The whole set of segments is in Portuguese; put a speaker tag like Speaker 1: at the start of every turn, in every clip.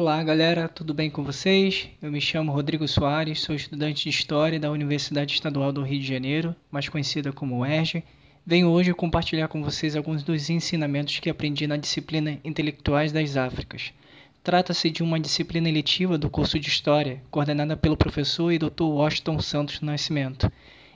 Speaker 1: Olá galera, tudo bem com vocês? Eu me chamo Rodrigo Soares, sou estudante de História da Universidade Estadual do Rio de Janeiro, mais conhecida como UERJ. Venho hoje compartilhar com vocês alguns dos ensinamentos que aprendi na disciplina Intelectuais das Áfricas. Trata-se de uma disciplina eletiva do curso de História, coordenada pelo professor e Dr. Washington Santos Nascimento.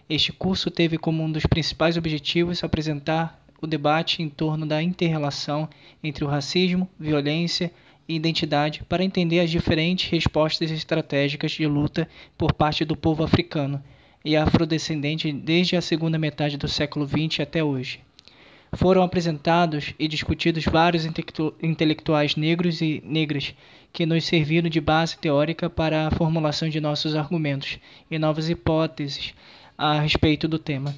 Speaker 1: Este curso teve como um dos principais objetivos apresentar o debate em torno da interrelação entre o racismo, violência e identidade para entender as diferentes respostas estratégicas de luta por parte do povo africano e afrodescendente desde a segunda metade do século XX até hoje. Foram apresentados e discutidos vários intelectuais negros e negras que nos serviram de base teórica para a formulação de nossos argumentos e novas hipóteses a respeito do tema.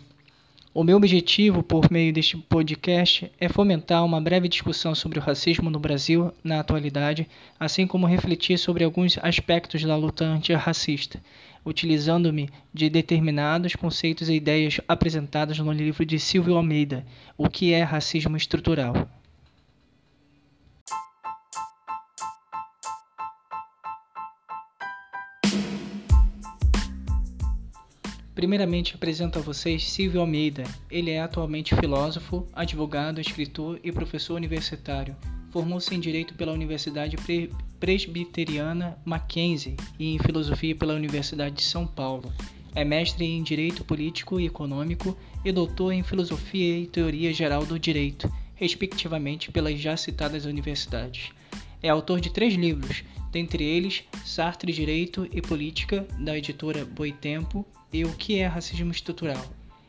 Speaker 1: O meu objetivo, por meio deste podcast, é fomentar uma breve discussão sobre o racismo no Brasil na atualidade, assim como refletir sobre alguns aspectos da luta antirracista, utilizando-me de determinados conceitos e ideias apresentados no livro de Silvio Almeida, O que é Racismo Estrutural. Primeiramente apresento a vocês Silvio Almeida. Ele é atualmente filósofo, advogado, escritor e professor universitário. Formou-se em Direito pela Universidade Presbiteriana Mackenzie e em Filosofia pela Universidade de São Paulo. É mestre em Direito Político e Econômico e doutor em Filosofia e Teoria Geral do Direito, respectivamente pelas já citadas universidades. É autor de três livros, dentre eles Sartre Direito e Política, da editora Boitempo, e O que é Racismo Estrutural.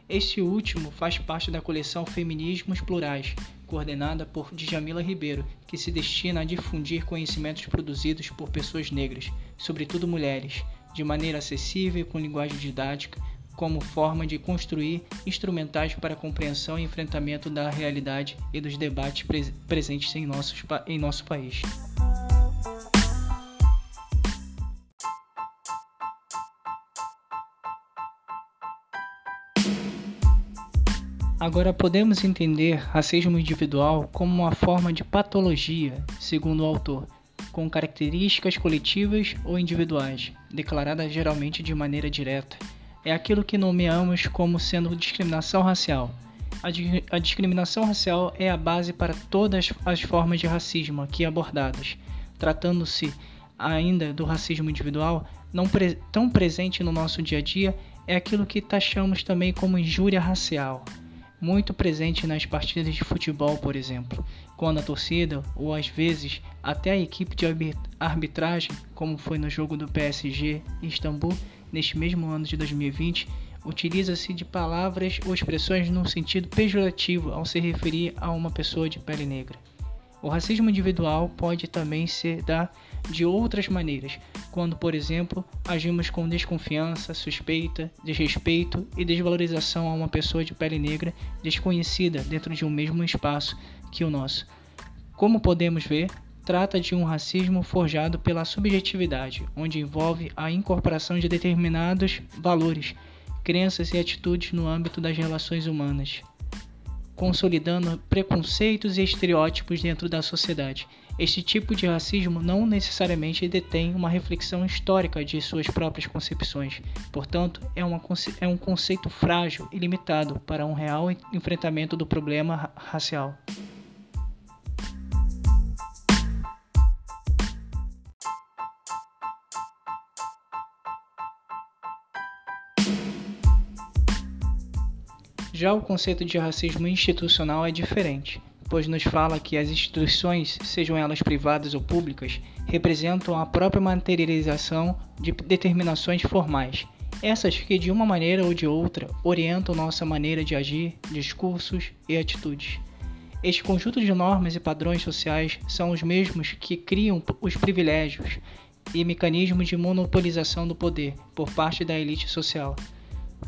Speaker 1: Este último faz parte da coleção Feminismos Plurais, coordenada por Djamila Ribeiro, que se destina a difundir conhecimentos produzidos por pessoas negras, sobretudo mulheres, de maneira acessível e com linguagem didática, como forma de construir instrumentais para a compreensão e enfrentamento da realidade e dos debates presentes em, nossos, em nosso país. Agora podemos entender racismo individual como uma forma de patologia, segundo o autor, com características coletivas ou individuais, declarada geralmente de maneira direta. É aquilo que nomeamos como sendo discriminação racial. A, di a discriminação racial é a base para todas as formas de racismo aqui abordadas. Tratando-se ainda do racismo individual, não pre tão presente no nosso dia a dia, é aquilo que taxamos também como injúria racial muito presente nas partidas de futebol, por exemplo, quando a torcida, ou às vezes até a equipe de arbitragem, como foi no jogo do PSG em Istambul neste mesmo ano de 2020, utiliza-se de palavras ou expressões num sentido pejorativo ao se referir a uma pessoa de pele negra. O racismo individual pode também ser da de outras maneiras, quando, por exemplo, agimos com desconfiança, suspeita, desrespeito e desvalorização a uma pessoa de pele negra desconhecida dentro de um mesmo espaço que o nosso. Como podemos ver, trata de um racismo forjado pela subjetividade, onde envolve a incorporação de determinados valores, crenças e atitudes no âmbito das relações humanas consolidando preconceitos e estereótipos dentro da sociedade. Este tipo de racismo não necessariamente detém uma reflexão histórica de suas próprias concepções, portanto, é, uma, é um conceito frágil e limitado para um real enfrentamento do problema racial. Já o conceito de racismo institucional é diferente, pois nos fala que as instituições, sejam elas privadas ou públicas, representam a própria materialização de determinações formais, essas que de uma maneira ou de outra orientam nossa maneira de agir, discursos e atitudes. Este conjunto de normas e padrões sociais são os mesmos que criam os privilégios e mecanismos de monopolização do poder por parte da elite social.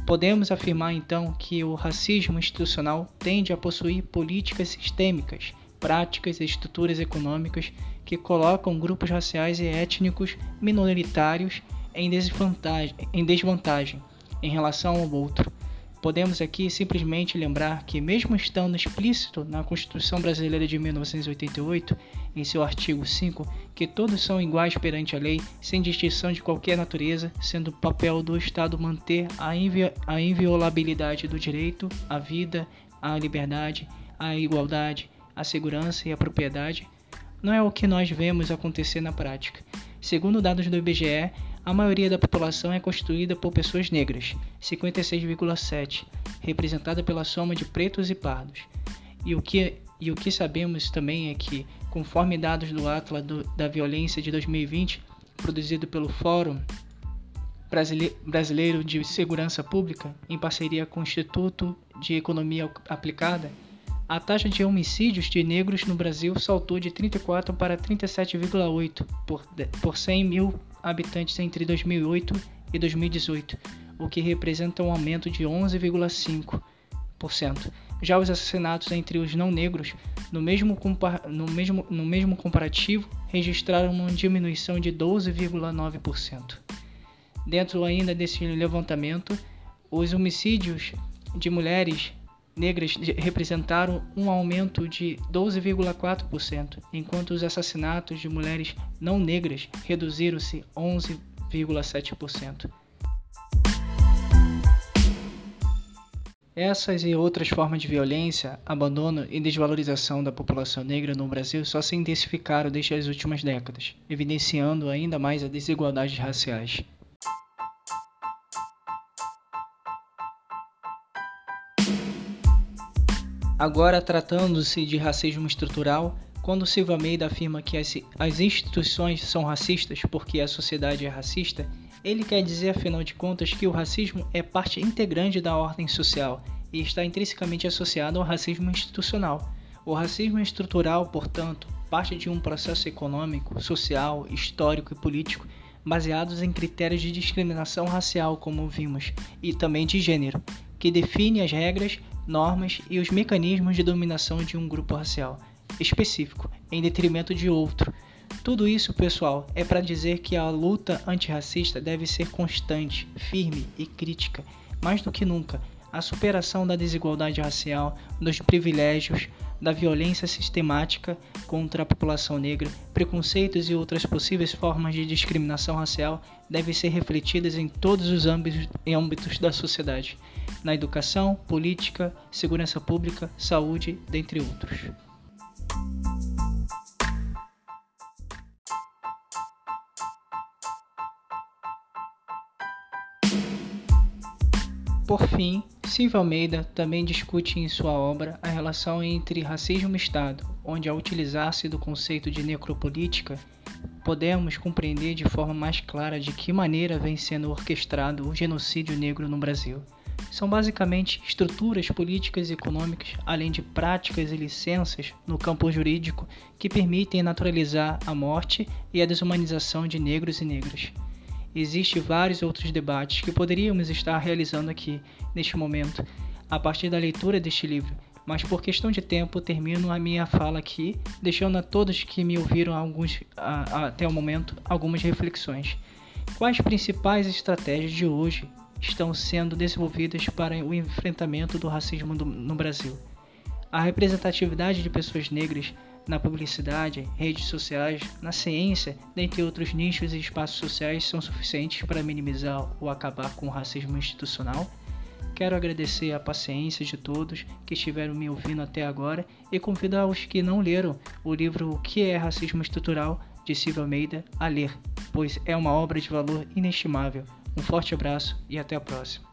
Speaker 1: Podemos afirmar então que o racismo institucional tende a possuir políticas sistêmicas, práticas e estruturas econômicas que colocam grupos raciais e étnicos minoritários em desvantagem, em desvantagem em relação ao outro, Podemos aqui simplesmente lembrar que, mesmo estando explícito na Constituição Brasileira de 1988, em seu artigo 5, que todos são iguais perante a lei, sem distinção de qualquer natureza, sendo papel do Estado manter a, invi a inviolabilidade do direito à vida, à liberdade, à igualdade, à segurança e à propriedade, não é o que nós vemos acontecer na prática. Segundo dados do IBGE, a maioria da população é constituída por pessoas negras, 56,7, representada pela soma de pretos e pardos. E o que, e o que sabemos também é que, conforme dados do Atlas do, da Violência de 2020, produzido pelo Fórum Brasileiro de Segurança Pública, em parceria com o Instituto de Economia Aplicada, a taxa de homicídios de negros no Brasil saltou de 34 para 37,8 por, por 100 mil habitantes entre 2008 e 2018, o que representa um aumento de 11,5%. Já os assassinatos entre os não negros, no mesmo, no mesmo, no mesmo comparativo, registraram uma diminuição de 12,9%. Dentro ainda desse levantamento, os homicídios de mulheres negras representaram um aumento de 12,4%, enquanto os assassinatos de mulheres não negras reduziram-se 11,7%. Essas e outras formas de violência, abandono e desvalorização da população negra no Brasil só se intensificaram desde as últimas décadas, evidenciando ainda mais as desigualdades raciais. Agora, tratando-se de racismo estrutural, quando Silva Almeida afirma que as, as instituições são racistas porque a sociedade é racista, ele quer dizer, afinal de contas, que o racismo é parte integrante da ordem social e está intrinsecamente associado ao racismo institucional. O racismo estrutural, portanto, parte de um processo econômico, social, histórico e político baseados em critérios de discriminação racial, como vimos, e também de gênero, que define as regras normas e os mecanismos de dominação de um grupo racial específico em detrimento de outro. Tudo isso, pessoal, é para dizer que a luta antirracista deve ser constante, firme e crítica, mais do que nunca. A superação da desigualdade racial, dos privilégios, da violência sistemática contra a população negra, preconceitos e outras possíveis formas de discriminação racial devem ser refletidas em todos os âmbitos, âmbitos da sociedade, na educação, política, segurança pública, saúde, dentre outros. Por fim, Silva Almeida também discute em sua obra a relação entre racismo e Estado, onde, ao utilizar-se do conceito de necropolítica, podemos compreender de forma mais clara de que maneira vem sendo orquestrado o genocídio negro no Brasil. São basicamente estruturas políticas e econômicas, além de práticas e licenças no campo jurídico que permitem naturalizar a morte e a desumanização de negros e negras. Existem vários outros debates que poderíamos estar realizando aqui, neste momento, a partir da leitura deste livro, mas por questão de tempo termino a minha fala aqui, deixando a todos que me ouviram alguns, a, a, até o momento algumas reflexões. Quais principais estratégias de hoje estão sendo desenvolvidas para o enfrentamento do racismo no Brasil? A representatividade de pessoas negras na publicidade, redes sociais, na ciência, dentre outros nichos e espaços sociais, são suficientes para minimizar ou acabar com o racismo institucional? Quero agradecer a paciência de todos que estiveram me ouvindo até agora e convidar os que não leram o livro O que é Racismo Estrutural de Silvia Almeida a ler, pois é uma obra de valor inestimável. Um forte abraço e até a próxima.